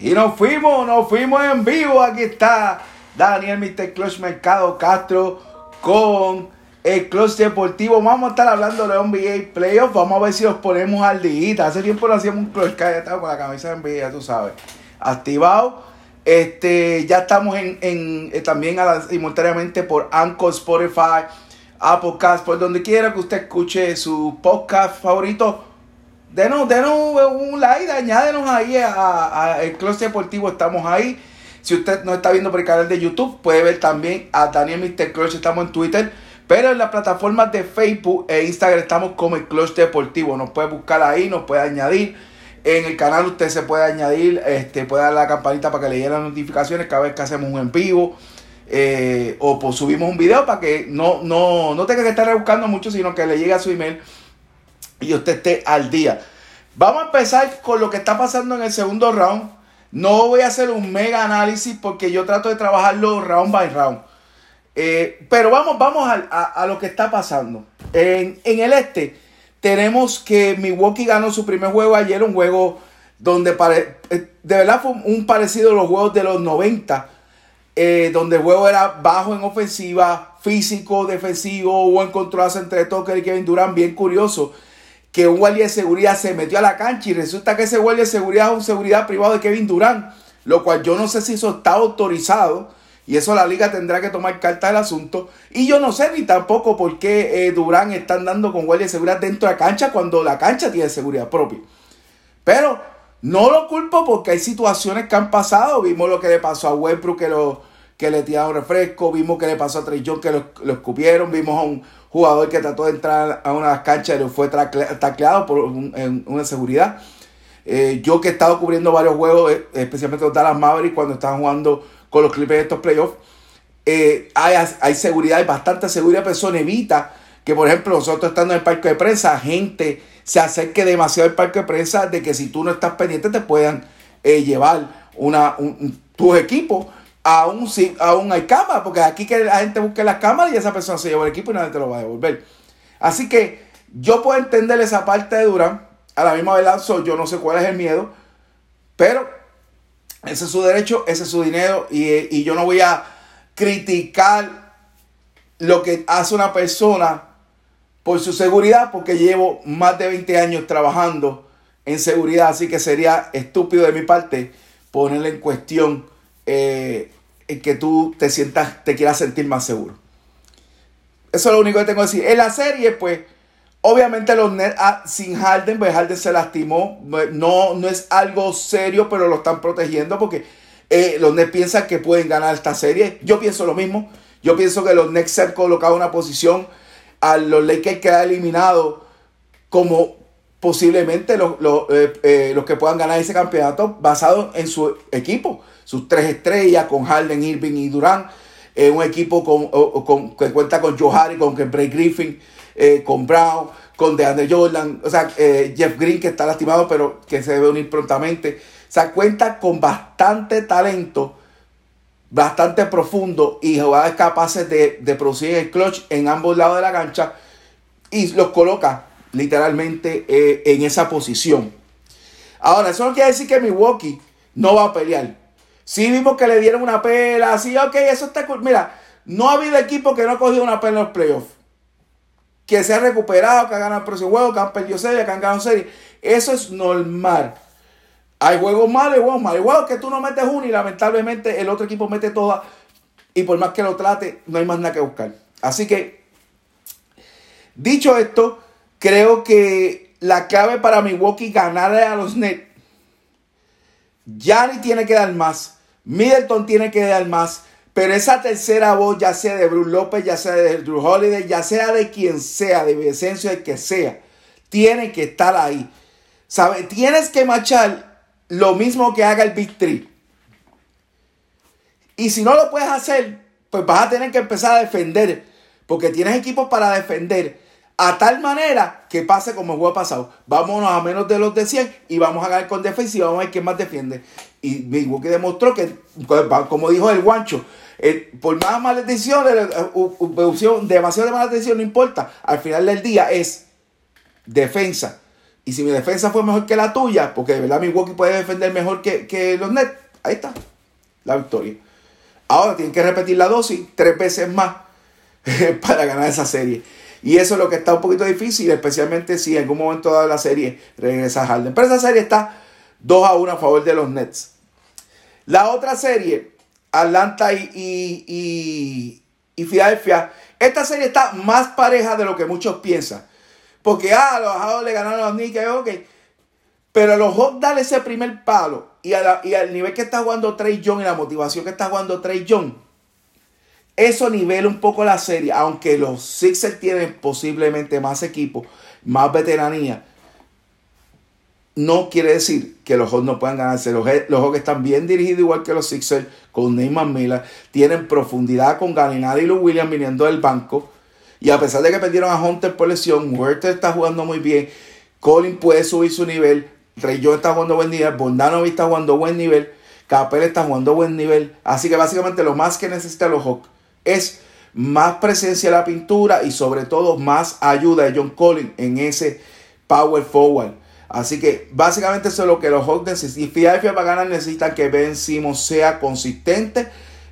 Y nos fuimos, nos fuimos en vivo. Aquí está Daniel Mr. Clutch Mercado Castro con el Clutch Deportivo. Vamos a estar hablando de NBA Playoffs. Vamos a ver si los ponemos al día. Hace tiempo no hacíamos un Clutch que estaba con la camisa de NBA, ya tú sabes. Activado. Este, ya estamos en, en eh, también simultáneamente por Anchor, Spotify, Apple Cast, por donde quiera que usted escuche su podcast favorito denos, denos un like, añádenos ahí a, el Club Deportivo, estamos ahí. Si usted no está viendo por el canal de YouTube, puede ver también a Daniel Mr. Clutch, estamos en Twitter. Pero en las plataformas de Facebook e Instagram estamos como el Clutch Deportivo. Nos puede buscar ahí, nos puede añadir. En el canal usted se puede añadir, este, puede dar la campanita para que le lleguen las notificaciones cada vez que hacemos un en vivo. Eh, o pues subimos un video para que no, no, no tenga que estar buscando mucho, sino que le llegue a su email y usted esté al día. Vamos a empezar con lo que está pasando en el segundo round. No voy a hacer un mega análisis porque yo trato de trabajarlo round by round. Eh, pero vamos, vamos a, lo que está pasando. En, el este tenemos que Milwaukee ganó su primer juego ayer, un juego donde eh, de verdad fue un parecido a los juegos de los 90, eh, donde el juego era bajo en ofensiva, físico, defensivo, buen control entre Tucker y Kevin Durant, bien curioso que un guardia de seguridad se metió a la cancha y resulta que ese guardia de seguridad es un seguridad privado de Kevin Durant, lo cual yo no sé si eso está autorizado y eso la liga tendrá que tomar carta del asunto. Y yo no sé ni tampoco por qué eh, Durán está andando con guardia de seguridad dentro de la cancha cuando la cancha tiene seguridad propia. Pero no lo culpo porque hay situaciones que han pasado. Vimos lo que le pasó a Westbrook que, lo, que le tiraron refresco. Vimos que le pasó a Trey John que lo, lo escupieron. Vimos a un, jugador que trató de entrar a una cancha y fue tacleado por una seguridad. Eh, yo que he estado cubriendo varios juegos, eh, especialmente los Dallas Mavericks, cuando estaban jugando con los Clippers de estos playoffs, eh, hay, hay, seguridad, hay bastante seguridad, pero eso evita que, por ejemplo, nosotros estando en el parque de prensa, gente se acerque demasiado al parque de prensa de que si tú no estás pendiente te puedan llevar una, un, tus equipos aún, si, aún hay cámara, porque aquí que la gente busque las cámaras y esa persona se lleva el equipo y nadie te lo va a devolver. Así que yo puedo entender esa parte de Durán, a la misma verdad, yo no sé cuál es el miedo, pero ese es su derecho, ese es su dinero y, y yo no voy a criticar lo que hace una persona por su seguridad, porque llevo más de 20 años trabajando en seguridad, así que sería estúpido de mi parte ponerle en cuestión eh, en que tú te sientas, te quieras sentir más seguro. Eso es lo único que tengo que decir. En la serie, pues, obviamente los Nets ah, sin Harden, pues Harden se lastimó. No, no es algo serio, pero lo están protegiendo porque eh, los Nets piensan que pueden ganar esta serie. Yo pienso lo mismo. Yo pienso que los Nets se han colocado una posición a los Lakers quedar eliminados como posiblemente los, eh, los que puedan ganar ese campeonato basado en su equipo sus tres estrellas, con Harden, Irving y Durán. Eh, un equipo que cuenta con Joe Harry, con Bray Griffin, eh, con Brown, con DeAndre Jordan, o sea, eh, Jeff Green que está lastimado, pero que se debe unir prontamente. O sea, cuenta con bastante talento, bastante profundo y jugadores capaces de, de producir el clutch en ambos lados de la cancha y los coloca literalmente en esa posición. Ahora, eso no quiere decir que Milwaukee no va a pelear. Sí vimos que le dieron una pela, sí, ok, eso está cool. Mira, no ha habido equipo que no ha cogido una pela en los playoffs. Que se ha recuperado, que ha ganado el próximo juego, que han perdido serie, que han ganado serie. Eso es normal. Hay juegos malos y juegos malos. Hay que tú no metes uno y lamentablemente el otro equipo mete todas. Y por más que lo trate, no hay más nada que buscar. Así que, dicho esto, creo que la clave para Milwaukee ganarle a los Nets. ni tiene que dar más. Middleton tiene que dar más. Pero esa tercera voz, ya sea de Bruce López, ya sea de Drew Holiday, ya sea de quien sea, de Vicencio, de que sea, tiene que estar ahí. ¿Sabe? Tienes que marchar lo mismo que haga el Big Three. Y si no lo puedes hacer, pues vas a tener que empezar a defender. Porque tienes equipos para defender a tal manera que pase como el juego pasado. Vámonos a menos de los de 100 y vamos a ganar con defensa y vamos a ver quién más defiende. Y Milwaukee demostró que, como dijo el guancho, eh, por más malas decisiones, uh, demasiado de malas decisiones, no importa. Al final del día es defensa. Y si mi defensa fue mejor que la tuya, porque de verdad Milwaukee puede defender mejor que, que los Nets, ahí está la victoria. Ahora tienen que repetir la dosis tres veces más para ganar esa serie. Y eso es lo que está un poquito difícil, especialmente si en algún momento de la serie regresa Harden. Pero esa serie está 2 a 1 a favor de los Nets. La otra serie, Atlanta y, y, y, Filadelfia, esta serie está más pareja de lo que muchos piensan. Porque, ah, los Hawks le ganaron a los Knicks, ok. Pero los Hawks dan ese primer palo y, al nivel que está jugando Trey Young y la motivación que está jugando Trey Young, eso nivela un poco la serie, aunque los Sixers tienen posiblemente más equipo, más veteranía. No quiere decir que los Hawks no puedan ganarse. Los, los Hawks están bien dirigidos igual que los Sixers con Neymar Miller. Tienen profundidad con Galinari y los Williams viniendo del banco. Y a pesar de que perdieron a Hunter por lesión, Werther está jugando muy bien. Colin puede subir su nivel. Young está jugando buen nivel. Bondanovic está jugando buen nivel. Capel está jugando buen nivel. Así que básicamente lo más que necesitan los Hawks es más presencia en la pintura y sobre todo más ayuda de John Collins en ese power forward. Así que básicamente eso es lo que los Hawks necesitan. Y Philadelphia para ganar necesitan que Ben Simmons sea consistente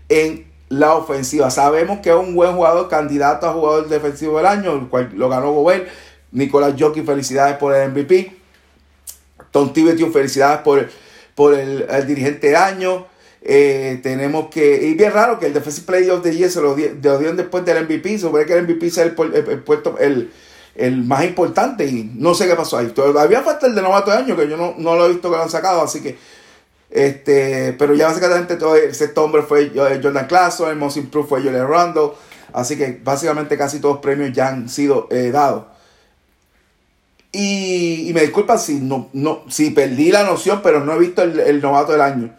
en la ofensiva. Sabemos que es un buen jugador, candidato a jugador defensivo del año, el cual lo ganó Gobert. Nicolás Jockey, felicidades por el MVP. Tom Tibetio, felicidades por, por el, dirigente de año. Eh, tenemos que. Y bien raro que el Defensive Player of the Year se lo, dieron después del MVP. Supone que el MVP sea el, puesto. El, el más importante y no sé qué pasó ahí. Todavía falta el de novato de año que yo no, no lo he visto que lo han sacado, así que este, pero ya básicamente todo el sexto hombre fue Jordan Classo, el most improved fue Julian Randle, así que básicamente casi todos los premios ya han sido eh, dados. Y, me disculpa si no, no, si perdí la noción, pero no he visto el, novato del año.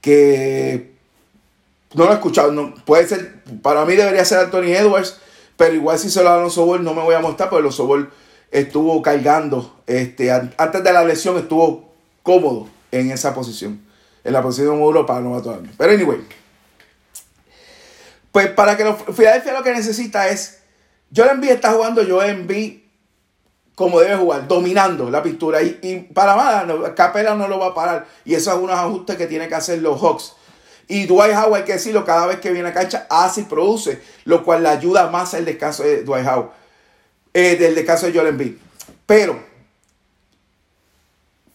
Que no lo he escuchado. No, puede ser, para mí debería ser Anthony Edwards, pero igual si se lo dan los Sobol no me voy a mostrar, porque los Sobol estuvo cargando. Este, antes de la lesión estuvo cómodo en esa posición. En la posición de para novato del año. Pero anyway. Pues para que los Philadelphia lo que necesita es. Yo le envío está jugando, yo envío como debe jugar, dominando la pintura. Y, para nada, Capela no lo va a parar. Y eso es unos ajustes que tiene que hacer los Hawks. Y Dwight Howard, hay que decirlo, cada vez que viene a cancha hace y produce, lo cual le ayuda más el descanso de Dwight Howard, eh, del descanso de Joel Embiid. Pero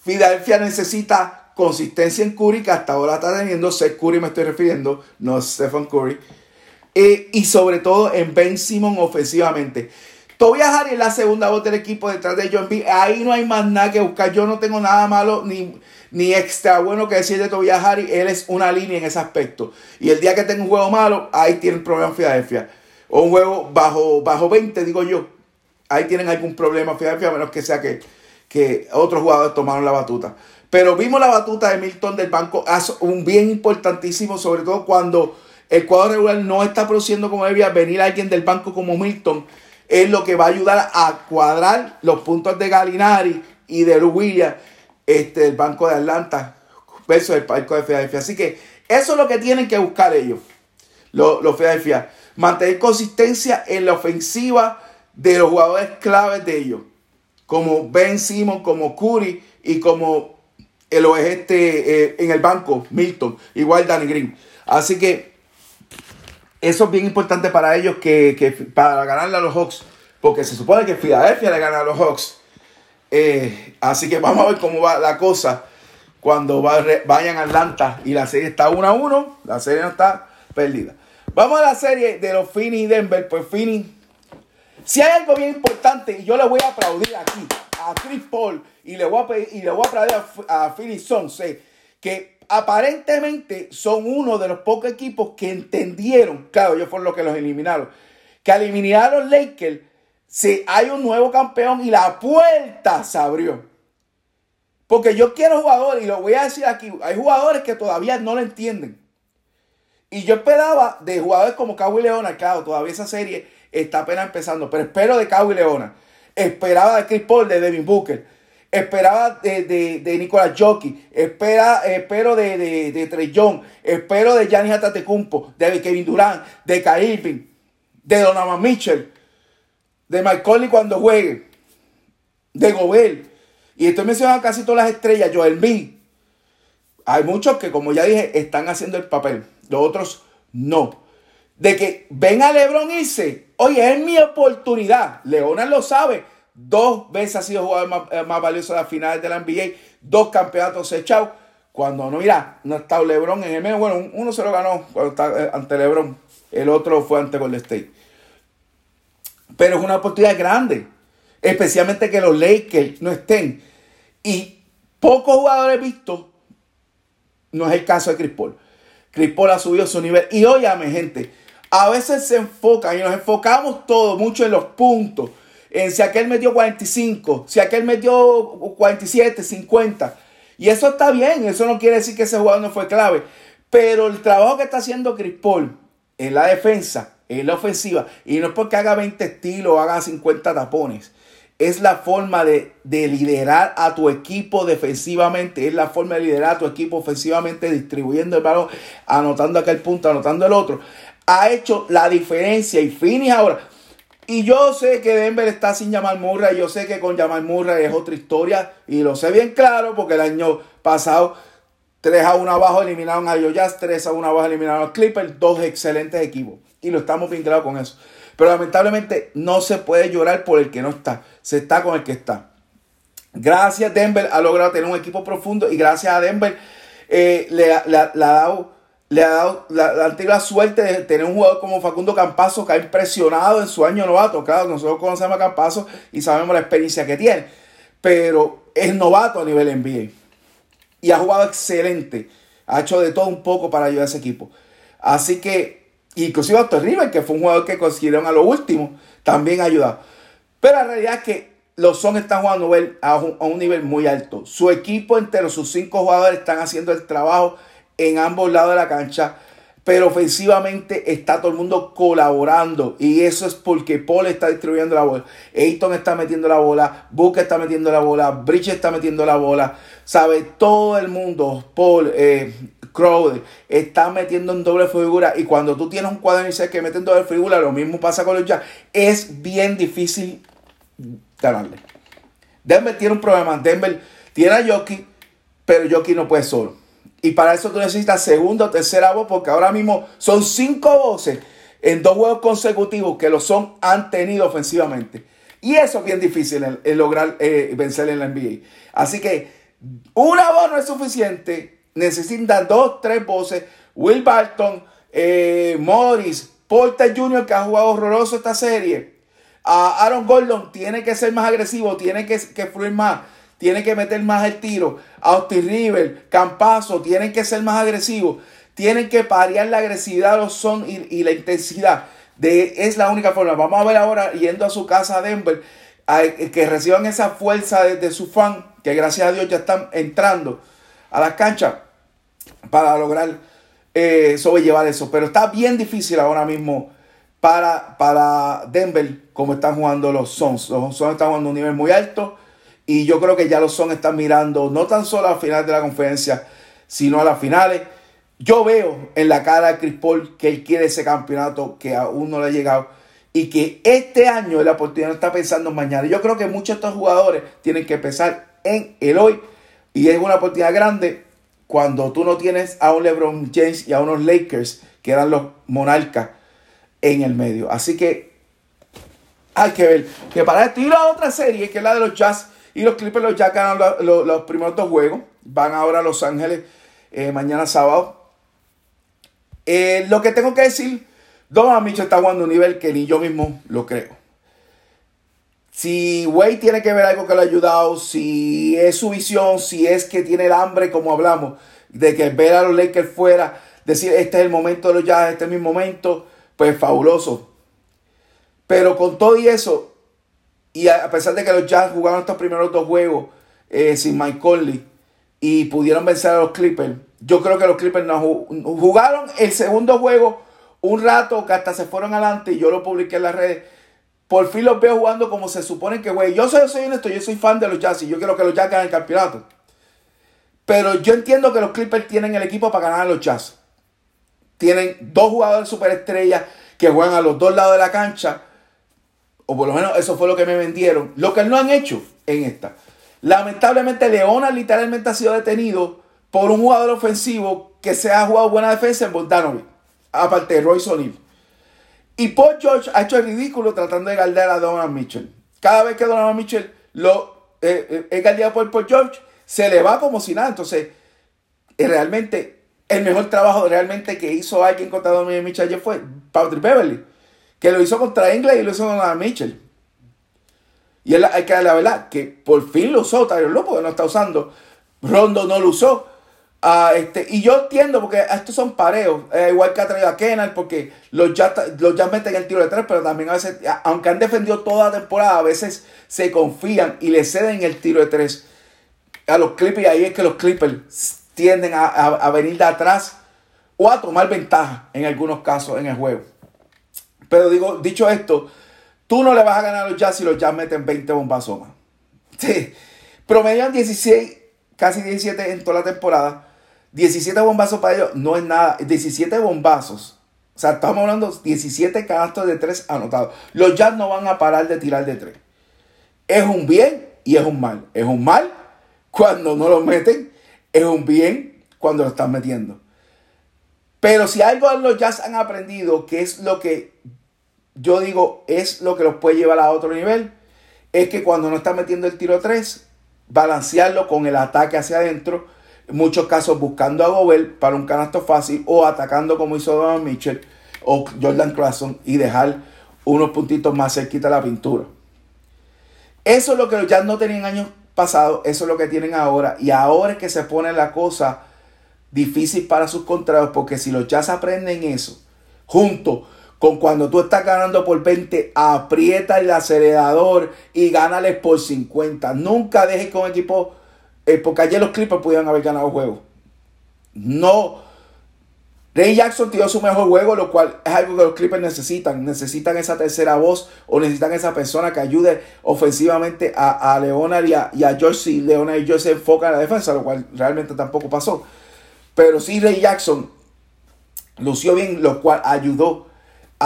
Filadelfia necesita consistencia en Curry, que hasta ahora está teniendo, Seth Curry me estoy refiriendo, no Stephen Curry, eh, y sobre todo en Ben Simon ofensivamente. Tobias Harry es la segunda voz del equipo detrás de John B. Ahí no hay más nada que buscar. Yo no tengo nada malo ni, ni extra bueno que decir de Tobias Harry. Él es una línea en ese aspecto. Y el día que tenga un juego malo, ahí tienen problema Filadelfia. O un juego bajo, bajo 20, digo yo. Ahí tienen algún problema en Filadelfia, a menos que sea que, que otros jugadores tomaron la batuta. Pero vimos la batuta de Milton del banco, un bien importantísimo, sobre todo cuando el cuadro regular no está produciendo como debía, venir alguien del banco como Milton es lo que va a ayudar a cuadrar los puntos de Galinari y de Williams, este, el Banco de Atlanta versus el Banco de Filadelfia. Así que eso es lo que tienen que buscar ellos, los, los Filadelfia. Mantener consistencia en la ofensiva de los jugadores claves de ellos, como Ben Simon, como Curry y como el este eh, en el banco, Milton, igual Danny Green. Así que eso es bien importante para ellos que, para ganarle a los Hawks, porque se supone que Filadelfia le gana a los Hawks. Eh, así que vamos a ver cómo va la cosa cuando vayan a Atlanta y la serie está 1 a 1, la serie no está perdida. Vamos a la serie de los Phoenix y Denver, pues Phoenix, si hay algo bien importante, y yo le voy a aplaudir aquí a Chris Paul y le voy a, y le voy a aplaudir a, a Suns, que aparentemente son uno de los pocos equipos que entendieron, claro, ellos fueron los que los eliminaron, que al eliminar a los Lakers, si hay un nuevo campeón y la puerta se abrió. Porque yo quiero jugadores, y lo voy a decir aquí, hay jugadores que todavía no lo entienden. Y yo esperaba de jugadores como Kawhi Leona, claro, todavía esa serie está apenas empezando, pero espero de Kawhi Leona. Esperaba de Chris Paul, de Devin Booker esperaba de, de, de Nicolás Jockey, espera, espero de, de, de Young, espero de Giannis Atatecumpo, de Kevin Durant, de Kyrie de Donovan Mitchell, de Conley cuando juegue, de Gobert. Y estoy mencionando casi todas las estrellas. Joel B. Hay muchos que, como ya dije, están haciendo el papel. Los otros no. De que ven a LeBron irse. Oye, es mi oportunidad. Leonard lo sabe. Dos veces ha sido jugador más, eh, valioso de las finales de la NBA. Dos campeonatos echados. Cuando no, mira, no estado LeBron en el medio. Bueno, uno se lo ganó está eh, ante LeBron. El otro fue ante Golden State. Pero es una oportunidad grande. Especialmente que los Lakers no estén. Y pocos jugadores vistos. No es el caso de Chris Paul. Chris Paul ha subido su nivel. Y óyame, gente. A veces se enfocan y nos enfocamos todos mucho en los puntos. En si aquel metió 45, si aquel metió 47, 50. Y eso está bien. Eso no quiere decir que ese jugador no fue clave. Pero el trabajo que está haciendo Chris Paul en la defensa, en la ofensiva, y no es porque haga 20 estilos o haga 50 tapones es la forma de, liderar a tu equipo defensivamente, es la forma de liderar a tu equipo ofensivamente, distribuyendo el balón, anotando aquel punto, anotando el otro. Ha hecho la diferencia y Finis ahora. Y yo sé que Denver está sin Jamal Murray, yo sé que con Jamal Murray es otra historia y lo sé bien claro porque el año pasado 3 a 1 abajo eliminaron a Jazz, 3 a 1 abajo eliminaron a Clippers, dos excelentes equipos y lo estamos bien claro con eso. Pero lamentablemente no se puede llorar por el que no está. Se está con el que está. Gracias Denver ha logrado tener un equipo profundo y gracias a Denver eh, le, ha dado, le ha dado la, antigua suerte de tener un jugador como Facundo Campazo que ha impresionado en su año novato. Claro, nosotros conocemos a Campazo y sabemos la experiencia que tiene. Pero es novato a nivel NBA. Y ha jugado excelente. Ha hecho de todo un poco para ayudar a ese equipo. Así que Inclusive Otto River, que fue un jugador que consiguieron a lo último, también ha ayudado. Pero la realidad es que los Son están jugando a un, nivel muy alto. Su equipo entero, sus cinco jugadores están haciendo el trabajo en ambos lados de la cancha. Pero ofensivamente está todo el mundo colaborando. Y eso es porque Paul está distribuyendo la bola. Ayton está metiendo la bola. Book está metiendo la bola. Bridge está metiendo la bola. Sabe, todo el mundo. Paul, eh, Crowder está metiendo en doble figura y cuando tú tienes un cuadro inicial que mete en doble figura, lo mismo pasa con los Jazz, es bien difícil ganarle. Denver tiene un problema. Denver tiene a Jockey, pero Jockey no puede solo. Y para eso tú necesitas segunda o tercera voz, porque ahora mismo son cinco voces en dos juegos consecutivos que lo son han tenido ofensivamente. Y eso es bien difícil en, lograr eh, vencer en la NBA. Así que una voz no es suficiente necesitan dos, tres voces. Will Barton, eh, Morris, Porter Jr., que ha jugado horroroso esta serie. A Aaron Gordon tiene que ser más agresivo, tiene que, que fluir más, tiene que meter más el tiro. Austin River, Campazo, tienen que ser más agresivos. Tienen que parear la agresividad, los son y, la intensidad. De, es la única forma. Vamos a ver ahora, yendo a su casa a Denver, que reciban esa fuerza de, de su fan, que gracias a Dios ya están entrando a las canchas para lograr eh, sobrellevar eso. Pero está bien difícil ahora mismo para, para Denver, como están jugando los Suns. Los Suns están jugando a un nivel muy alto. Y yo creo que ya los Suns están mirando no tan solo a la final de la conferencia, sino a las finales. Yo veo en la cara de Chris Paul que él quiere ese campeonato que aún no le ha llegado. Y que este año la oportunidad no está pensando en mañana. Yo creo que muchos de estos jugadores tienen que pensar en el hoy. Y es una oportunidad grande cuando tú no tienes a un LeBron James y a unos Lakers que eran los monarcas en el medio. Así que hay que ver que para esto y la otra serie que es la de los Jazz y los Clippers, los Jazz ganan los, primeros dos juegos. Van ahora a Los Ángeles eh, mañana sábado. Eh, lo que tengo que decir, Donovan Mitchell está jugando un nivel que ni yo mismo lo creo. Si Wade tiene que ver algo que le ha ayudado, si es su visión, si es que tiene el hambre, como hablamos, de que ver a los Lakers fuera, decir este es el momento de los Jazz, este es mi momento, pues fabuloso. Pero con todo y eso, y a pesar de que los Jazz jugaron estos primeros dos juegos eh, sin Mike Conley y pudieron vencer a los Clippers, yo creo que los Clippers no jugaron el segundo juego un rato que hasta se fueron adelante y yo lo publiqué en las redes por fin los veo jugando como se supone que, güey. Yo soy, soy honesto, yo soy fan de los Jazz y yo quiero que los Jazz ganen el campeonato. Pero yo entiendo que los Clippers tienen el equipo para ganar a los Jazz. Tienen dos jugadores superestrellas que juegan a los dos lados de la cancha. O por lo menos eso fue lo que me vendieron. Lo que no han hecho en esta. Lamentablemente, Leonard literalmente ha sido detenido por un jugador ofensivo que se ha jugado buena defensa en Bogdanovic, aparte de Royce. Y Paul George ha hecho el ridículo tratando de galdear a Donovan Mitchell. Cada vez que Donovan Mitchell lo eh, eh, es galdeado por Paul George, se le va como si nada. Entonces, eh, realmente, el mejor trabajo realmente que hizo alguien contra Donovan Mitchell ayer fue Patrick Beverly, que lo hizo contra Inglés y lo hizo contra Mitchell. Y hay que la verdad, que por fin lo usó Lopo, que no está usando. Rondo no lo usó. Ah, este, y yo entiendo, porque estos son pareos, igual que ha traído a Kennard, porque los ya, los ya meten el tiro de tres, pero también a veces, aunque han defendido toda la temporada, a veces se confían y le ceden el tiro de tres a los Clippers. Y ahí es que los Clippers tienden a, venir de atrás o a tomar ventaja en algunos casos en el juego. Pero digo, dicho esto, tú no le vas a ganar a los Jazz si los Jazz meten 20 bombazos más. Sí. Promedian 16, casi 17 en toda la temporada. 17 bombazos para ellos no es nada. 17 bombazos. O sea, estamos hablando de 17 canastos de 3 anotados. Los Jazz no van a parar de tirar de 3. Es un bien y es un mal. Es un mal cuando no lo meten. Es un bien cuando lo están metiendo. Pero si algo los Jazz han aprendido, que es lo que yo digo, es lo que los puede llevar a otro nivel, es que cuando no están metiendo el tiro 3, balancearlo con el ataque hacia adentro en muchos casos buscando a Gobert para un canasto fácil o atacando como hizo Donovan Mitchell o Jordan Clarkson y dejar unos puntitos más cerquita de la pintura. Eso es lo que los Jazz no tenían años pasados, eso es lo que tienen ahora y ahora es que se pone la cosa difícil para sus contratos porque si los Jazz aprenden eso junto con cuando tú estás ganando por 20, aprieta el acelerador y gánales por 50. Nunca dejes que un equipo eh, porque ayer los Clippers pudieron haber ganado el juego. No. Ray Jackson tiró su mejor juego, lo cual es algo que los Clippers necesitan. Necesitan esa tercera voz o necesitan esa persona que ayude ofensivamente a, a Leonard y a, y a George. Si Leonard y George se enfocan en la defensa, lo cual realmente tampoco pasó. Pero sí, Ray Jackson lució bien, lo cual ayudó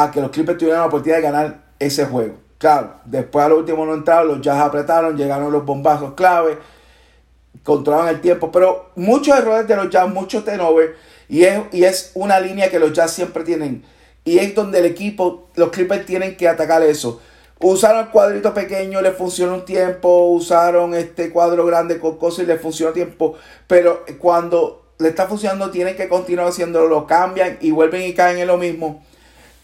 a que los Clippers tuvieran la oportunidad de ganar ese juego. Claro, después a lo último no entraron, los Jazz apretaron, llegaron los bombazos clave controlaban el tiempo, pero muchos errores de los Jazz, muchos turnovers, y es, y es una línea que los Jazz siempre tienen. Y es donde el equipo, los Clippers tienen que atacar eso. Usaron el cuadrito pequeño, le funcionó un tiempo, usaron este cuadro grande con cosas y le funcionó tiempo, pero cuando le está funcionando tienen que continuar haciéndolo, lo cambian y vuelven y caen en lo mismo.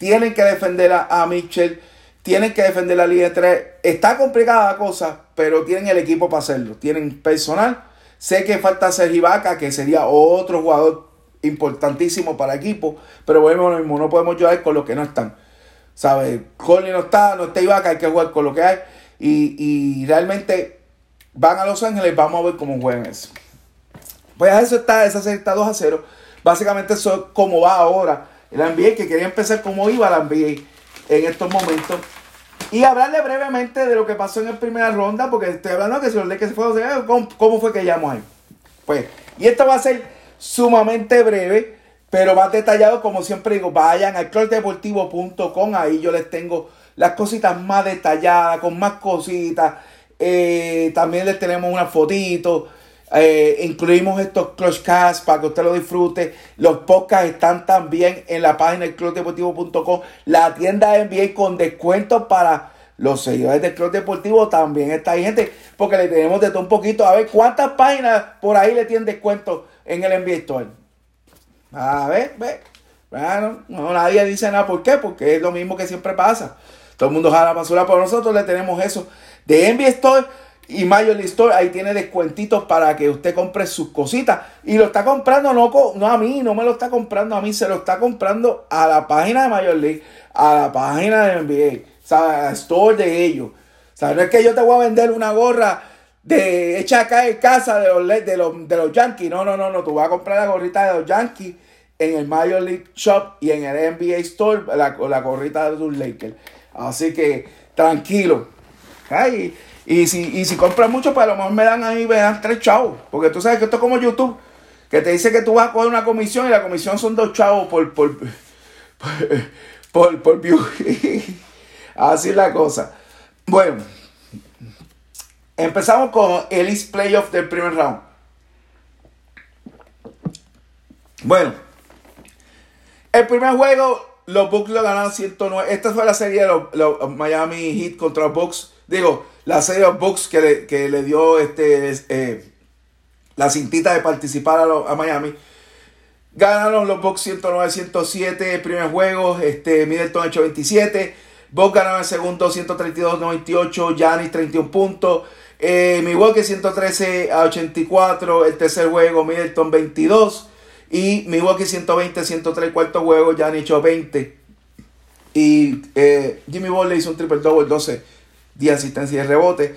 Tienen que defender a, a Mitchell tienen que defender la línea 3. Está complicada la cosa, pero tienen el equipo para hacerlo. Tienen personal. Sé que falta Sergi Vaca, que sería otro jugador importantísimo para el equipo, pero bueno, lo mismo, no podemos jugar con los que no están. ¿Sabes? Conley no está, no está Ibaka, hay que jugar con lo que hay. Y, realmente van a Los Ángeles, vamos a ver cómo juegan eso. Pues eso está, esa serie está 2 a 0. Básicamente eso es como va ahora. El NBA que quería empezar como iba la NBA en estos momentos. Y hablarle brevemente de lo que pasó en la primera ronda, porque estoy hablando que si los que se fue, ¿cómo, ¿cómo fue que llamó ahí? Pues, y esto va a ser sumamente breve, pero más detallado, como siempre digo, vayan al clubdeportivo.com, ahí yo les tengo las cositas más detalladas, con más cositas. Eh, también les tenemos una fotito. Eh, incluimos estos Clutchcasts para que usted lo disfrute. Los podcasts están también en la página del clubdeportivo.com. La tienda de NBA con descuentos para los seguidores del Club Deportivo también está ahí, gente, porque le tenemos de todo un poquito. A ver cuántas páginas por ahí le tienen descuento en el NBA Store. A ver, ve. Bueno, no, nadie dice nada. ¿Por qué? Porque es lo mismo que siempre pasa. Todo el mundo jala basura, pero nosotros le tenemos eso de NBA Store y League Store, ahí tiene descuentitos para que usted compre sus cositas. Y lo está comprando no, no a mí, no me lo está comprando a mí, se lo está comprando a la página de Major League, a la página de NBA, o sea, store de ellos. O no es que yo te voy a vender una gorra de hecha acá en casa de los, de los, de los Yankees. No, no, no, no. Tú vas a comprar la gorrita de los Yankees en el Major League Shop y en el NBA Store la, la gorrita de los Lakers. Así que tranquilo. Ay, y si, y si compras mucho, pues a lo mejor me dan ahí, me dan tres chavos. Porque tú sabes que esto es como YouTube, que te dice que tú vas a coger una comisión y la comisión son dos chavos por, por, por, por, view. Así es la cosa. Bueno, Empezamos con el East Playoff del primer round. Bueno, el primer juego, los Bucks lo ganaron 109. Esta fue la serie de los, Miami Heat contra los Bucks. Digo, la serie de los Bucks que le, dio este, eh, la cintita de participar a, Miami. Ganaron los Bucks 109-107 el primer juego. Este, Middleton hecho 27. Bucks ganaron el segundo 132-98. Giannis 31 puntos. Eh, Milwaukee 113 a 84. El tercer juego Middleton 22. Y Milwaukee 120 103 cuarto juego. Giannis hecho 20. Y eh, Jimmy Ball hizo un triple double 12 de asistencia y rebote.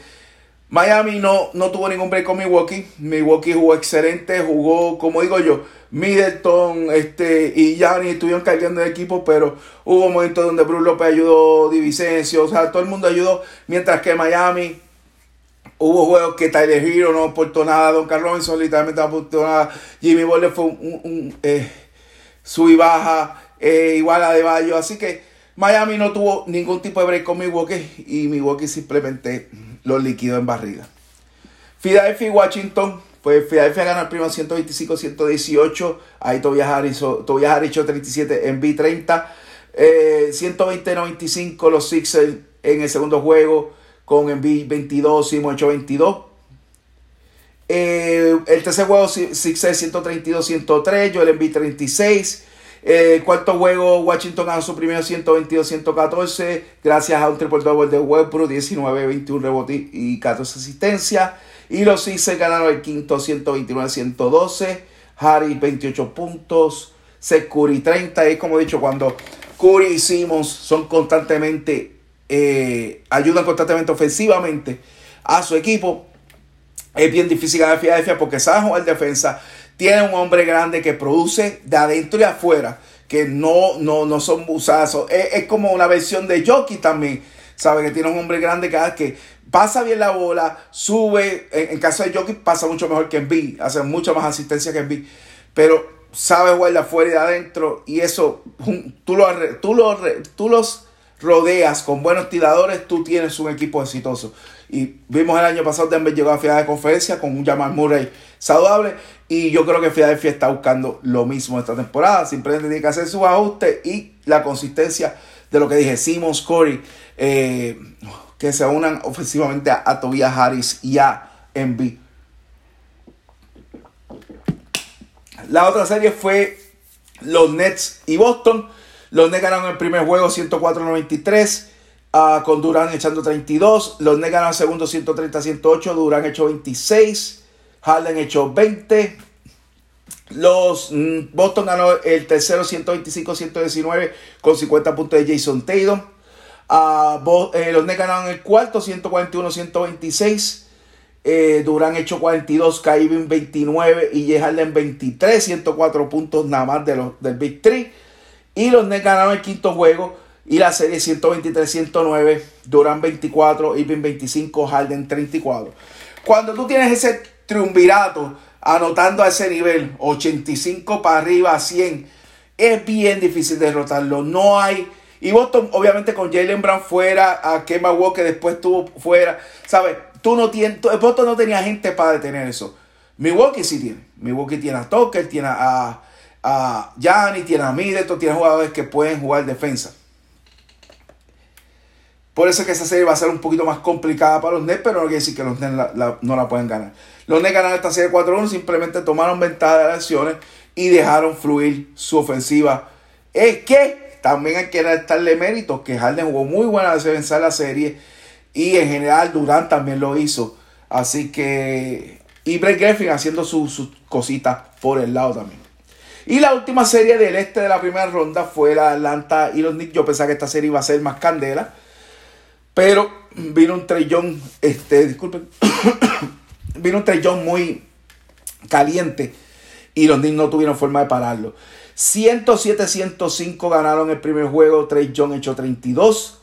Miami no, no tuvo ningún break con Milwaukee. Milwaukee jugó excelente, jugó, como digo yo, Middleton este, y Gianni estuvieron cargando el equipo, pero hubo momentos donde Bruce López ayudó, Divisencio, o sea, todo el mundo ayudó, mientras que Miami hubo juegos que Tyler Hero no aportó nada, Don Carlos Robinson literalmente no aportó nada, Jimmy Butler fue un, un, eh, sub y baja, eh, igual a De Bayo, así que Miami no tuvo ningún tipo de break con Milwaukee y Milwaukee simplemente los liquidó en barriga. Philadelphia y Washington pues Philadelphia gana el primero 125-118. Ahí Tobias Harris, Harris 37 en B30. 120-95 los Sixers en el segundo juego con en B22, Simo 8-22. el tercer juego Sixers 132-103, Joel en B36. El cuarto juego, Washington ganó su primero 122-114, gracias a un triple double de Westbrook, 19-21 rebote y 14 asistencias. Y los Sixers ganaron el quinto 129-112. Harry 28 puntos. Seth Curry 30. Y como he dicho, cuando Curry y Simmons son constantemente, eh, ayudan constantemente ofensivamente a su equipo, es bien difícil ganar Filadelfia porque saben jugar defensa. Tiene un hombre grande que produce de adentro y afuera, que no, no, no son busazos. Es, como una versión de Jockey también. Sabe que tiene un hombre grande que, que pasa bien la bola, sube. En, caso de Jokic pasa mucho mejor que en B, hace mucha más asistencia que en B. Pero sabe jugar de afuera y de adentro. Y eso, tú, lo, tú, tú los rodeas con buenos tiradores, tú tienes un equipo exitoso. Y vimos el año pasado Denver llegó a final de conferencia con un Jamal Murray saludable. Y yo creo que Philadelphia está buscando lo mismo esta temporada. Simplemente tiene que hacer su ajuste y la consistencia de lo que dije. Simons, Corey. Eh, que se unan ofensivamente a, Tobias Harris y a Embiid. La otra serie fue los Nets y Boston. Los Nets ganaron el primer juego 104-93 ah, con Durán echando 32. Los Nets ganaron el segundo 130-108. Durán echó 26. Harden echó 20. Los mm, Boston ganó el tercero 125-119 con 50 puntos de Jason Tatum. Eh, los Nets ganaron el cuarto, 141-126. Eh, Durán hecho 42, Kaibin 29 y en 23, 104 puntos nada más de los, del Big Three. Y los Nets ganaron el quinto juego y la serie 123-109, Durán 24, Irving 25, Harden 34. Cuando tú tienes ese triunvirato anotando a ese nivel, 85 para arriba a 100, es bien difícil derrotarlo. No hay y Boston, obviamente, con Jalen Brown fuera, a Kemba Walker después estuvo fuera. ¿Sabes? Tú no tienes, Boston no tenía gente para detener eso. Milwaukee sí tiene. Milwaukee tiene a Tucker, tiene a, a Gianni, tiene a Middleton, tiene jugadores que pueden jugar defensa. Por eso es que esa serie va a ser un poquito más complicada para los Nets, pero no quiere decir que los Nets no la pueden ganar. Los Nets ganaron esta serie 4-1, simplemente tomaron ventaja de las acciones y dejaron fluir su ofensiva. Es que también hay que darle méritos que Harden jugó muy buena defensa en la serie y en general Durant también lo hizo. Así que. Y Brett Griffin haciendo sus cositas por el lado también. Y la última serie del este de la primera ronda fue la Atlanta y los Knicks. Yo pensaba que esta serie iba a ser más candela. Pero vino un trellón, este, disculpen, vino un trellón muy caliente y los Knicks no tuvieron forma de pararlo. 107-105 ganaron el primer juego. Trey John echó 32.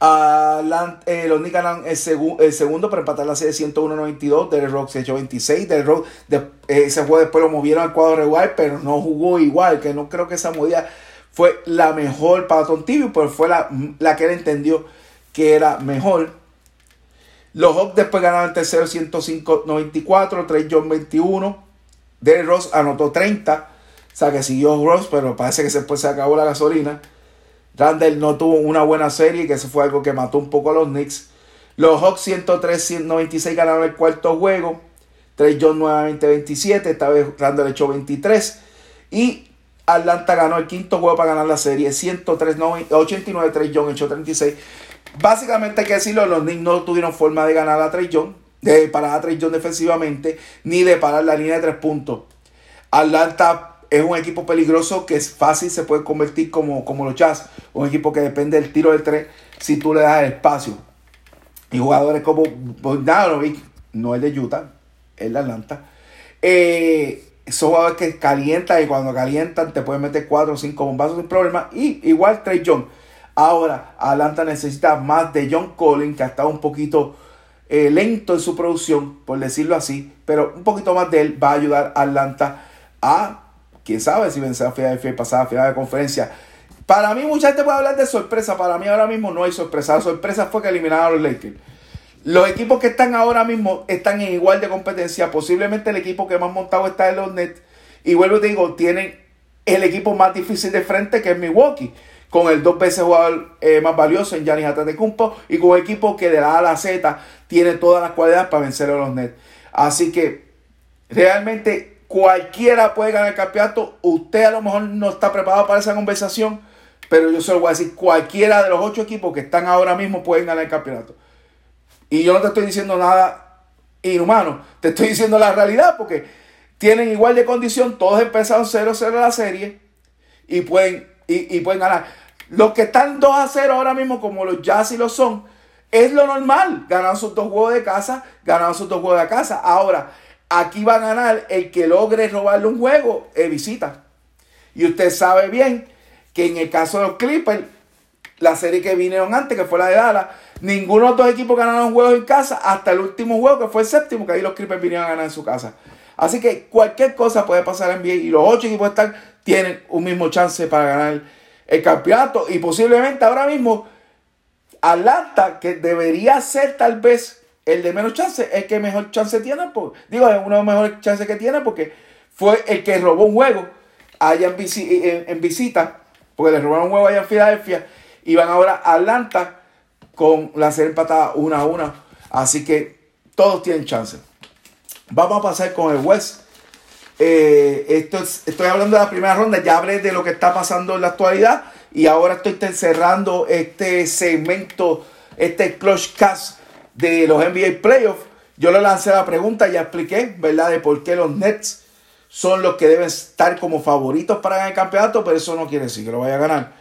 Eh, los Knicks ganaron el, segundo para empatar la serie 101-92. Derek Rock se echó 26. Derek Rock eh, ese juego después lo movieron al cuadro regular, pero no jugó igual. Que no creo que esa movida fue la mejor para Tom Tibio, pero fue la, la que él entendió que era mejor. Los Hawks después ganaron el tercero 105-94, Trey John 21. Derrick Ross anotó 30. O sea que siguió Ross, pero parece que después se acabó la gasolina. Randall no tuvo una buena serie, que eso fue algo que mató un poco a los Knicks. Los Hawks 103-96 ganaron el cuarto juego. Trey John nuevamente 27. Esta vez Randall echó 23. Y Atlanta ganó el quinto juego para ganar la serie. 103-89. Trey John echó 36. Básicamente hay que decirlo, los Knicks no tuvieron forma de ganar a Trey John, de parar a Trey John defensivamente, ni de parar la línea de tres puntos. Atlanta es un equipo peligroso que es fácil, se puede convertir como, como los Jazz, un equipo que depende del tiro de tres si tú le das el espacio. Y jugadores como Bogdanovic, no es de Utah, es de Atlanta. Eh, son jugadores que calientan y cuando calientan te pueden meter 4 o 5 bombazos sin problema. Y igual Trey John. Ahora, Atlanta necesita más de John Collins, que ha estado un poquito eh, lento en su producción, por decirlo así. Pero un poquito más de él va a ayudar a Atlanta a, quién sabe, si vencer a Philadelphia y pasar a final de conferencia. Para mí, mucha gente puede hablar de sorpresa. Para mí, ahora mismo no hay sorpresa. La sorpresa fue que eliminaron a los Lakers. Los equipos que están ahora mismo están en igual de competencia. Posiblemente el equipo que más montado está en los Nets. Y vuelvo y te digo, tienen el equipo más difícil de frente que es Milwaukee con el dos veces jugador eh, más valioso en Giannis Antetokounmpo y con un equipo que de la A a la Z tiene todas las cualidades para vencer a los Nets. Así que realmente cualquiera puede ganar el campeonato. Usted a lo mejor no está preparado para esa conversación, pero yo se lo voy a decir, cualquiera de los ocho equipos que están ahora mismo pueden ganar el campeonato. Y yo no te estoy diciendo nada inhumano, te estoy diciendo la realidad porque tienen igual de condición, todos empezaron 0-0 la serie y pueden y, pueden ganar. Los que están 2 a 0 ahora mismo, como los Jazz y los son, es lo normal. Ganaron sus dos juegos de casa, ganaron sus dos juegos de casa. Ahora, aquí va a ganar el que logre robarle un juego, es visita. Y usted sabe bien que en el caso de los Clippers, la serie que vinieron antes, que fue la de Dallas, ninguno de los dos equipos ganaron juegos en casa hasta el último juego, que fue el séptimo, que ahí los Clippers vinieron a ganar en su casa. Así que cualquier cosa puede pasar en NBA y los ocho equipos están tienen un mismo chance para ganar el campeonato. Y posiblemente ahora mismo Atlanta, que debería ser tal vez el de menos chance, el que mejor chance tiene. digo, es uno de los mejores chances que tiene porque fue el que robó un juego allá en, visita, porque le robaron un juego allá en Filadelfia. Y van ahora a Atlanta con la serie empatada 1 a 1. Así que todos tienen chance. Vamos a pasar con el West. Eh, esto estoy hablando de la primera ronda, ya hablé de lo que está pasando en la actualidad y ahora estoy cerrando este segmento, este clutch cast de los NBA Playoffs. Yo le lancé la pregunta, ya expliqué, ¿verdad?, de por qué los Nets son los que deben estar como favoritos para ganar el campeonato, pero eso no quiere decir que lo vaya a ganar.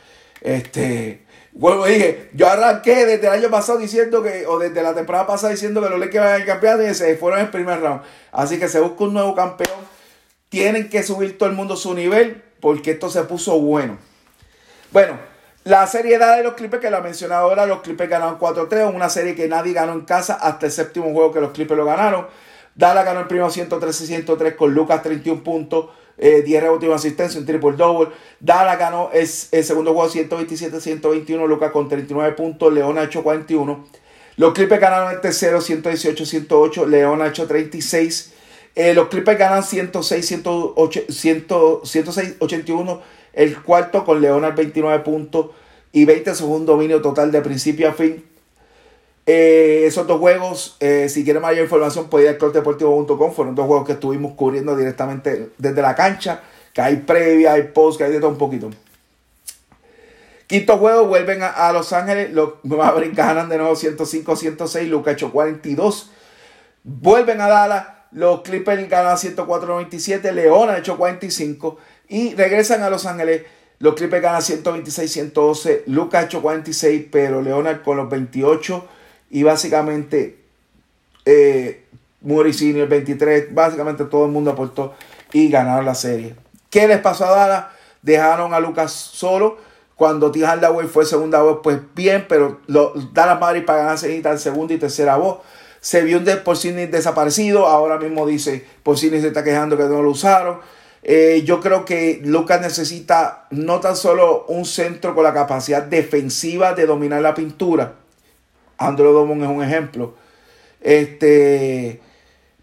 Este, vuelvo dije, yo arranqué desde el año pasado diciendo que, o desde la temporada pasada diciendo que los Lakers van a ganar el campeonato y se fueron en el primer round. Así que se busca un nuevo campeón tienen que subir todo el mundo su nivel porque esto se puso bueno. Bueno, la seriedad de los Clippers que la mencionado ahora, los Clippers ganaron 4-3, una serie que nadie ganó en casa hasta el séptimo juego que los Clippers lo ganaron. Dallas ganó el primero 113-103 con Lucas 31 puntos, 10 eh, rebotes y asistencia, un triple double. Dallas ganó el, segundo juego 127-121, Lucas con 39 puntos, León ha hecho 41. Los Clippers ganaron el tercero 118-108, León ha hecho 36. Eh, los Clippers ganan 106, 108, 106, 81. El cuarto con Leonard 29 puntos y 20 segundos dominio total de principio a fin. Eh, esos dos juegos, eh, si quieren mayor información, pueden ir a clubdeportivo.com. Fueron dos juegos que estuvimos cubriendo directamente desde la cancha. Que hay previa, hay post, que hay de todo un poquito. Quinto juego, vuelven a, Los Ángeles. Los Mavericks ganan de nuevo 105-106. Luca hecho 42. Vuelven a Dallas los Clippers ganan 104-97. León ha hecho 45. Y regresan a Los Ángeles. Los Clippers ganan 126-112. Lucas ha hecho 46, pero Leonard con los 28. Y básicamente eh, el 23. Básicamente todo el mundo aportó y ganaron la serie. ¿Qué les pasó a Dallas? Dejaron a Lucas solo. Cuando T. Hardaway fue segunda voz, pues bien, pero los Dallas Mavericks para ganar se necesitan segunda y tercera voz. Se vio un de Porcini desaparecido. Ahora mismo dice Porcini se está quejando que no lo usaron. Eh, yo creo que Lucas necesita no tan solo un centro con la capacidad defensiva de dominar la pintura. Andrew Domon es un ejemplo. Este,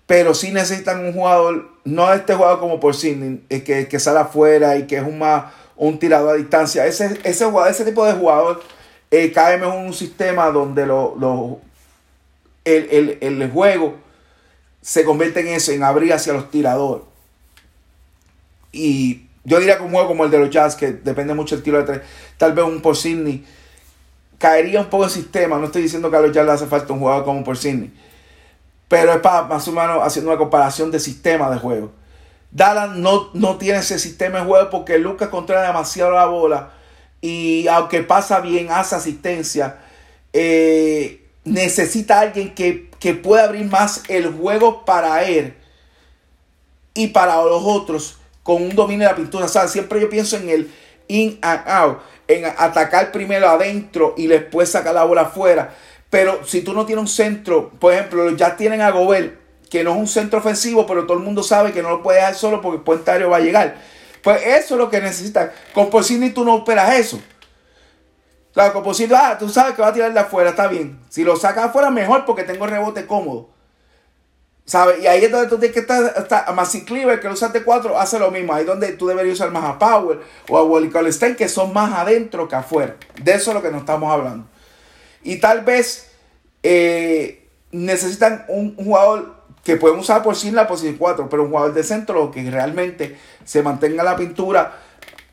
pero sí necesitan un jugador, no este jugador como por sí, que, que sale afuera y que es un más un tirador a distancia. Ese, ese, ese tipo de jugador eh, mejor en un sistema donde lo, el, el, juego se convierte en eso, en abrir hacia los tiradores. Y yo diría que un juego como el de los Jazz, que depende mucho del tiro de tres, tal vez un por Sidney, caería un poco en sistema. No estoy diciendo que a los Jazz le hace falta un jugador como por Sidney. Pero es para más o menos haciendo una comparación de sistema de juego. Dallas no, no tiene ese sistema de juego porque Lucas controla demasiado la bola. Y aunque pasa bien, hace asistencia. Eh, necesita alguien que, que pueda abrir más el juego para él y para los otros con un dominio de la pintura. O siempre yo pienso en el in and out, en atacar primero adentro y después sacar la bola afuera. Pero si tú no tienes un centro, por ejemplo, ya tienen a Gobert, que no es un centro ofensivo, pero todo el mundo sabe que no lo puede dejar solo porque el puente va a llegar. Pues eso es lo que necesitan. Con Porcini tú no operas eso. Claro, con Porcini, ah, tú sabes que va a tirar de afuera, está bien. Si lo sacas afuera, mejor porque tengo rebote cómodo. ¿Sabes? Y ahí es donde tú tienes que estar. estar más si Cleaver, que lo usaste de 4, hace lo mismo. Ahí es donde tú deberías usar más a Power o a Wally Stein, que son más adentro que afuera. De eso es lo que nos estamos hablando. Y tal vez eh, necesitan un, jugador que pueden usar por sí en la posición 4, pero un jugador de centro que realmente se mantenga la pintura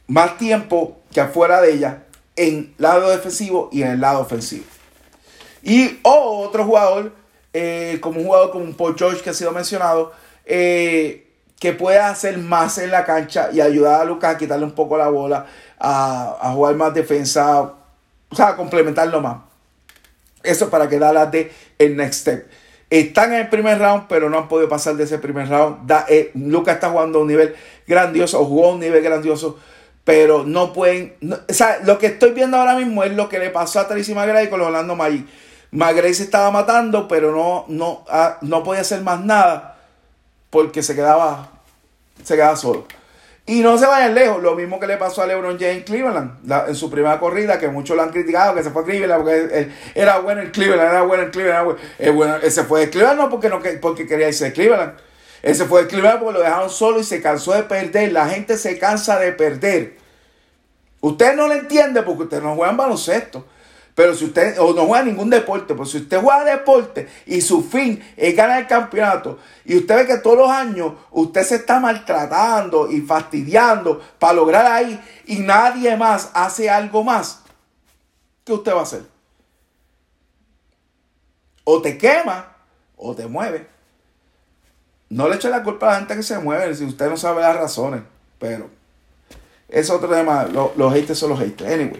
más tiempo que afuera de ella en lado defensivo y en el lado ofensivo. Y otro jugador, eh, como un jugador como un Paul George que ha sido mencionado, eh, que pueda hacer más en la cancha y ayudar a Lucas a quitarle un poco la bola, a, a jugar más defensa, o sea, a complementarlo más. Eso para que Dallas de el next step. Están en el primer round, pero no han podido pasar de ese primer round. Da, eh, Lucas está jugando a un nivel grandioso, jugó a un nivel grandioso, pero no pueden. o sea, lo que estoy viendo ahora mismo es lo que le pasó a Tracy McGrady con Orlando Magic. McGrady se estaba matando, pero no, no, ah, no podía hacer más nada porque se quedaba, se quedaba solo. Y no se vayan lejos, lo mismo que le pasó a LeBron James Cleveland, en su primera corrida, que muchos lo han criticado, que se fue a Cleveland porque era bueno en Cleveland, era bueno en Cleveland, era bueno. Ese fue de Cleveland no porque, no porque quería irse de Cleveland, ese fue de Cleveland porque lo dejaron solo y se cansó de perder. La gente se cansa de perder. Usted no lo entiende porque usted no juega en baloncesto. Pero si usted o no juega ningún deporte, pues si usted juega deporte y su fin es ganar el campeonato y usted ve que todos los años usted se está maltratando y fastidiando para lograr ahí y nadie más hace algo más, ¿qué usted va a hacer? O te quema o te mueve. No le eche la culpa a la gente que se mueve si usted no sabe las razones, pero es otro tema. Los, los haters son los haters. Anyway.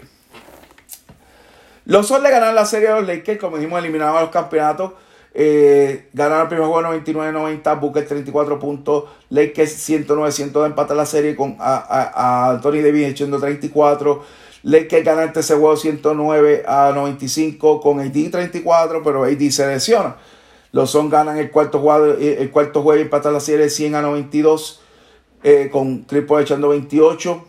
Los Sol le ganaron la serie a los Lakers, como dijimos, eliminaron a los campeonatos. Eh, ganaron el primer juego 99-90, Booker 34 puntos, Lakers 109-100 empatar la serie con a, Anthony Davis echando 34. Lakers ganan el tercer juego 109 a 95 con AD 34, pero AD se lesiona. Los Son ganan el cuarto juego, eh, el cuarto juego y empatan la serie 100 a 92 eh, con Chris echando 28.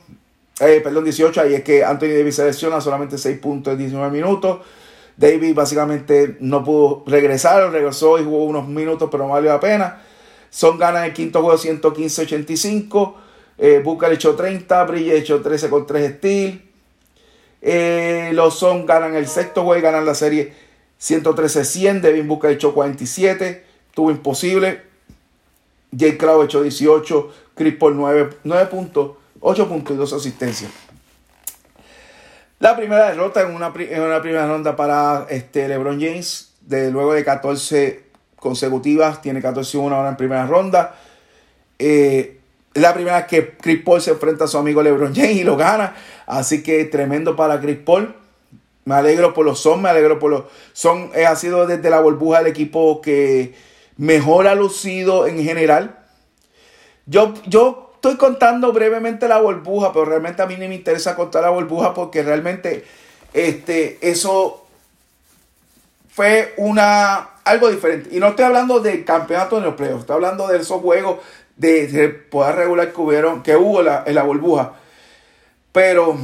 Eh, perdón, 18, ahí es que Anthony Davis se lesiona solamente 6 puntos en 19 minutos. Davis básicamente no pudo regresar, regresó y jugó unos minutos, pero no valió la pena. Son ganan el quinto juego 115-85. Eh, Booker echó 30, Brille echó 13 con 3 steals. Los Son ganan el sexto juego y ganan la serie 113-100. Devin Booker echó 47, tuvo imposible. Jake Crow echó 18, Chris Paul 9, 9 puntos. 8 puntos y 2 asistencias. La primera derrota en una, primera ronda para este LeBron James, de luego de 14 consecutivas, tiene 14-1 ahora en primera ronda. Eh, la primera que Chris Paul se enfrenta a su amigo LeBron James y lo gana. Así que tremendo para Chris Paul. Me alegro por los son, me alegro por los son. Eh, ha sido desde la burbuja el equipo que mejor ha lucido en general. Yo, yo estoy contando brevemente la burbuja, pero realmente a mí no me interesa contar la burbuja porque realmente este, eso fue una, algo diferente. Y no estoy hablando del campeonato de los playoffs, estoy hablando de esos juegos de, poder regular que, hubieron, que hubo en la burbuja. Pero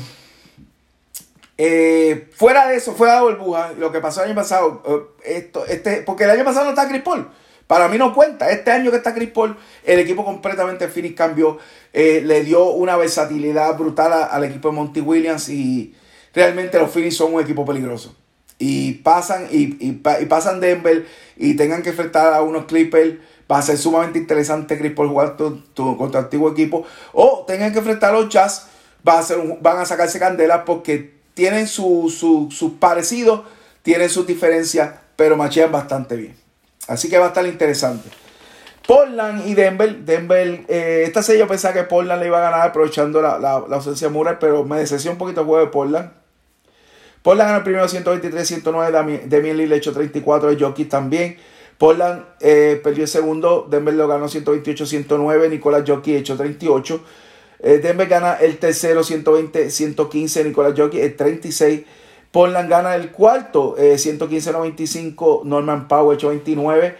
Eh, fuera de eso, fuera de burbuja, lo que pasó el año pasado, eh, esto, este, porque el año pasado no está Chris Paul. Para mí no cuenta. Este año que está Chris Paul, el equipo completamente Phoenix cambió. Eh, le dio una versatilidad brutal al equipo de Monty Williams y realmente los Phoenix son un equipo peligroso. Y pasan, y, y, pasan Denver y tengan que enfrentar a unos Clippers. Va a ser sumamente interesante Chris Paul jugar tu, contra tu antiguo equipo. O tengan que enfrentar a los Jazz. Va a ser van a sacarse candelas porque tienen sus su, parecidos, tienen sus diferencias, pero machean bastante bien. Así que va a estar interesante. Portland y Denver. Denver, eh, esta serie yo pensaba que Portland le iba a ganar aprovechando la, ausencia de Murray, pero me decepcionó un poquito el juego de Portland. Portland ganó el primero 123-109, Demian Lee le echó 34, de Jockey también. Portland eh, perdió el segundo, Denver lo ganó 128-109, Nicolás Jockey echó 38. Eh, Denver gana el tercero 120-115, Nicolás Jockey el 36. Portland gana el cuarto, 115-95, eh, Norman Powell 8-29.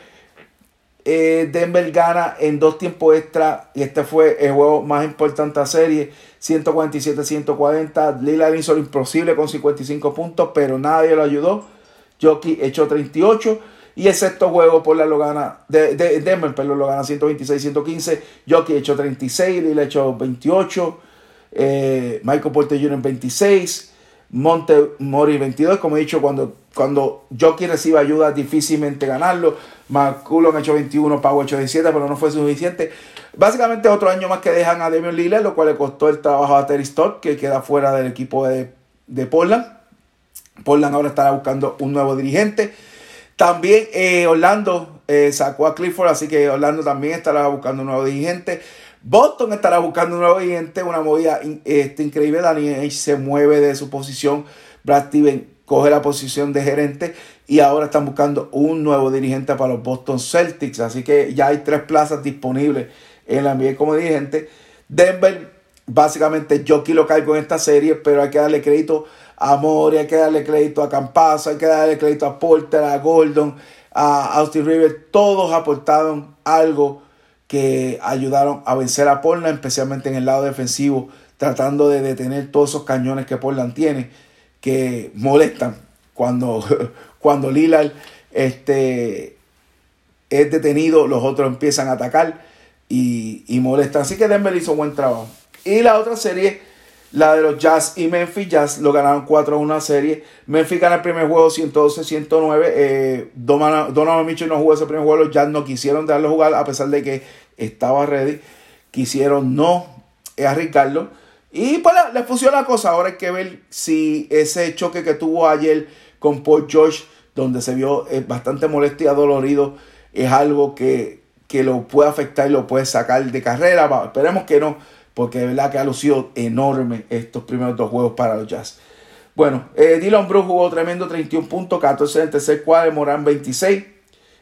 Eh, Denver gana en dos tiempos extra y este fue el juego más importante de la serie, 147-140. Lila hizo lo imposible con 55 puntos, pero nadie lo ayudó. Jockey echó 38. Y el sexto juego por lo gana, de, Denver, pero lo gana 126-115. Jockey echó 36, Lila echó 28. Eh, Michael Porter Jr. 26. Monte Mori 22. Como he dicho, cuando, cuando Jockey recibe ayuda, difícilmente ganarlo. McCullum hecho 21, Pau hecho 17, pero no fue suficiente. Básicamente, otro año más que dejan a Demian Lillard, lo cual le costó el trabajo a Terry Stott, que queda fuera del equipo de, de Portland. Portland ahora estará buscando un nuevo dirigente. También eh, Orlando eh, sacó a Clifford, así que Orlando también estará buscando un nuevo dirigente. Boston estará buscando un nuevo dirigente, una movida este, increíble. Danny se mueve de su posición. Brad Steven coge la posición de gerente y ahora están buscando un nuevo dirigente para los Boston Celtics. Así que ya hay tres plazas disponibles en la NBA como dirigente. Denver, básicamente yo aquí lo cargo en esta serie, pero hay que darle crédito a Mori, hay que darle crédito a Campazo, hay que darle crédito a Porter, a Gordon, a Austin Rivers. Todos aportaron algo que ayudaron a vencer a Portland, especialmente en el lado defensivo, tratando de detener todos esos cañones que Portland tiene, que molestan cuando, cuando Lillard este, es detenido, los otros empiezan a atacar y, y molestan. Así que Denver hizo buen trabajo. Y la otra serie, la de los Jazz y Memphis. Jazz lo ganaron 4 a 1 serie. Memphis gana el primer juego 112-109. Eh, Donovan Mitchell no jugó ese primer juego. Los Jazz no quisieron darle jugar a pesar de que estaba ready. Quisieron no arriesgarlo. Y pues le funcionó la cosa. Ahora hay que ver si ese choque que tuvo ayer con Paul George, donde se vio eh, bastante molesto y adolorido, es algo que, que lo puede afectar y lo puede sacar de carrera. Esperemos que no, porque de verdad que ha lucido enorme estos primeros dos juegos para los Jazz. Bueno, eh, Dylan Brooks jugó tremendo 31 puntos, 14 en el tercer cuadro, Morán 26.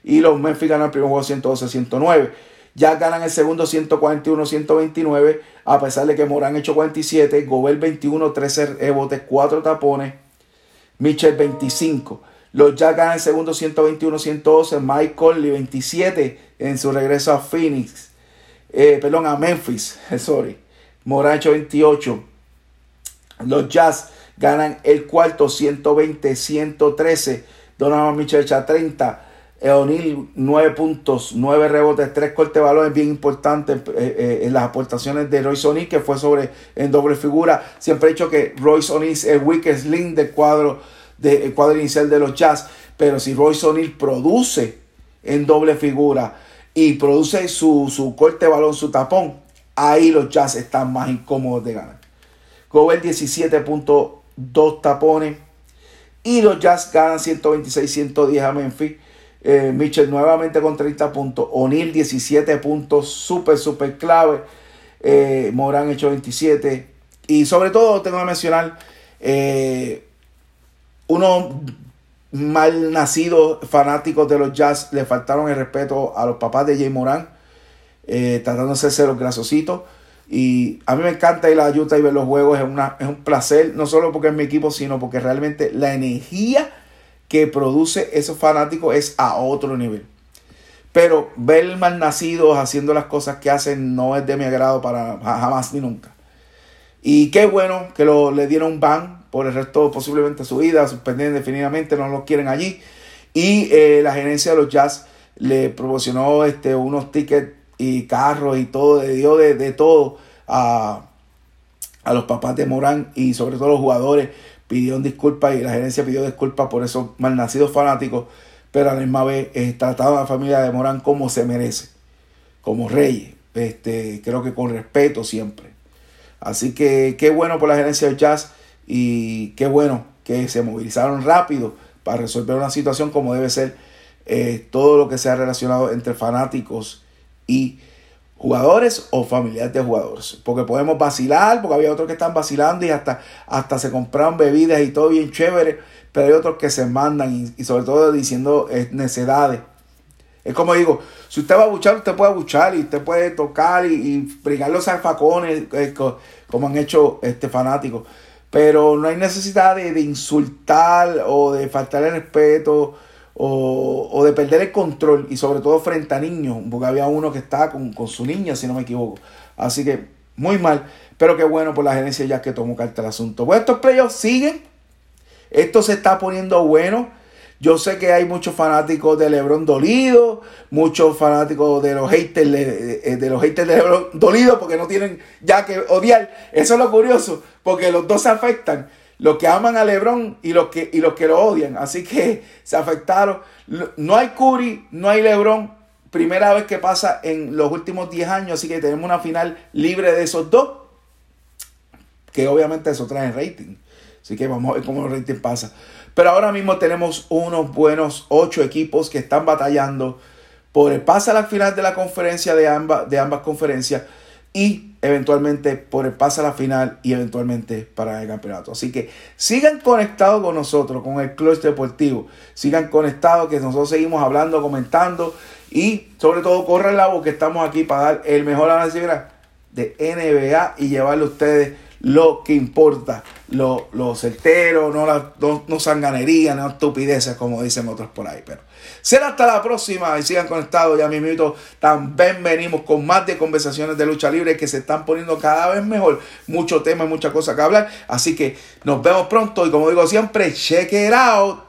Y los Memphis ganan el primer juego 112-109. Ya ganan el segundo 141-129, a pesar de que Morán hecho 47, Gobel 21, 13 rebotes, 4 tapones, Mitchell 25. Los ya ganan el segundo 121-112, Mike Conley 27 en su regreso a Phoenix, eh, perdón, a Memphis, sorry. Morán hecho 28. Los Jazz ganan el cuarto 120-113, Donovan Mitchell echa 30. O'Neill, 9 puntos, 9 rebotes, 3 cortes de balones bien importantes eh, eh, en las aportaciones de Royce O'Neill, que fue sobre en doble figura. Siempre he dicho que Royce O'Neill es el weakest link del cuadro, de, cuadro inicial de los Jazz. Pero si Royce O'Neill produce en doble figura y produce su, su corte de balón, su tapón, ahí los Jazz están más incómodos de ganar. Gobert 17.2 tapones. Y los Jazz ganan 126-110 a Memphis. Eh, Mitchell nuevamente con 30 puntos. O'Neill 17 puntos. Súper, súper clave. Eh, Morán hecho 27. Y sobre todo tengo que mencionar eh, unos mal nacidos fanáticos de los jazz le faltaron el respeto a los papás de Jay Morán. Eh, tratando de hacerse los grasositos. Y a mí me encanta ir a Utah y ver los juegos. Es, una, es un placer, no solo porque es mi equipo, sino porque realmente la energía que produce esos fanáticos es a otro nivel. Pero ver mal nacidos haciendo las cosas que hacen no es de mi agrado para jamás ni nunca. Y qué bueno que lo, le dieron ban por el resto posiblemente su vida, suspenden definitivamente, no los quieren allí. Y eh, la gerencia de los Jazz le proporcionó este, unos tickets y carros y todo, le dio de, de todo a, a los papás de Morán y sobre todo los jugadores pidieron disculpas y la gerencia pidió disculpas por esos malnacidos fanáticos, pero a la misma vez eh, trataron a la familia de Morán como se merece, como reyes, este, creo que con respeto siempre. Así que qué bueno por la gerencia de Jazz y qué bueno que se movilizaron rápido para resolver una situación como debe ser eh, todo lo que sea relacionado entre fanáticos y jugadores o familiares de jugadores. Porque podemos vacilar, porque había otros que están vacilando y hasta, hasta se compraron bebidas y todo bien chévere, pero hay otros que se mandan y, sobre todo diciendo eh, necedades. Es como digo, si usted va a buchar, usted puede buchar y usted puede tocar y, y los alfacones, eh, como han hecho este fanáticos. Pero no hay necesidad de, de insultar o de faltar el respeto o, de perder el control y sobre todo frente a niños, porque había uno que estaba con, su niña, si no me equivoco. Así que muy mal, pero qué bueno por la gerencia ya que tomó carta el asunto. Bueno, estos playoffs siguen, esto se está poniendo bueno. Yo sé que hay muchos fanáticos de LeBron dolido, muchos fanáticos de los haters de, de, los haters de LeBron dolidos porque no tienen ya que odiar. Eso es lo curioso, porque los dos se afectan los que aman a LeBron y los que, y los que lo odian. Así que se afectaron. No hay Curry, no hay LeBron. Primera vez que pasa en los últimos 10 años. Así que tenemos una final libre de esos dos. Que obviamente eso trae rating. Así que vamos a ver cómo el rating pasa. Pero ahora mismo tenemos unos buenos 8 equipos que están batallando por el pase a la final de la conferencia de ambas, de ambas conferencias y eventualmente por el pase a la final y eventualmente para el campeonato. Así que sigan conectados con nosotros, con el Club Deportivo. Sigan conectados, que nosotros seguimos hablando, comentando y sobre todo corran la voz que estamos aquí para dar el mejor análisis de NBA y llevarle a ustedes lo que importa, lo, lo certero, no, la, no, no sanganería, no estupideces como dicen otros por ahí. Pero será hasta la próxima y sigan conectados. Ya mismito también venimos con más de conversaciones de lucha libre que se están poniendo cada vez mejor. Mucho tema y muchas cosas que hablar. Así que nos vemos pronto y como digo siempre, check it out.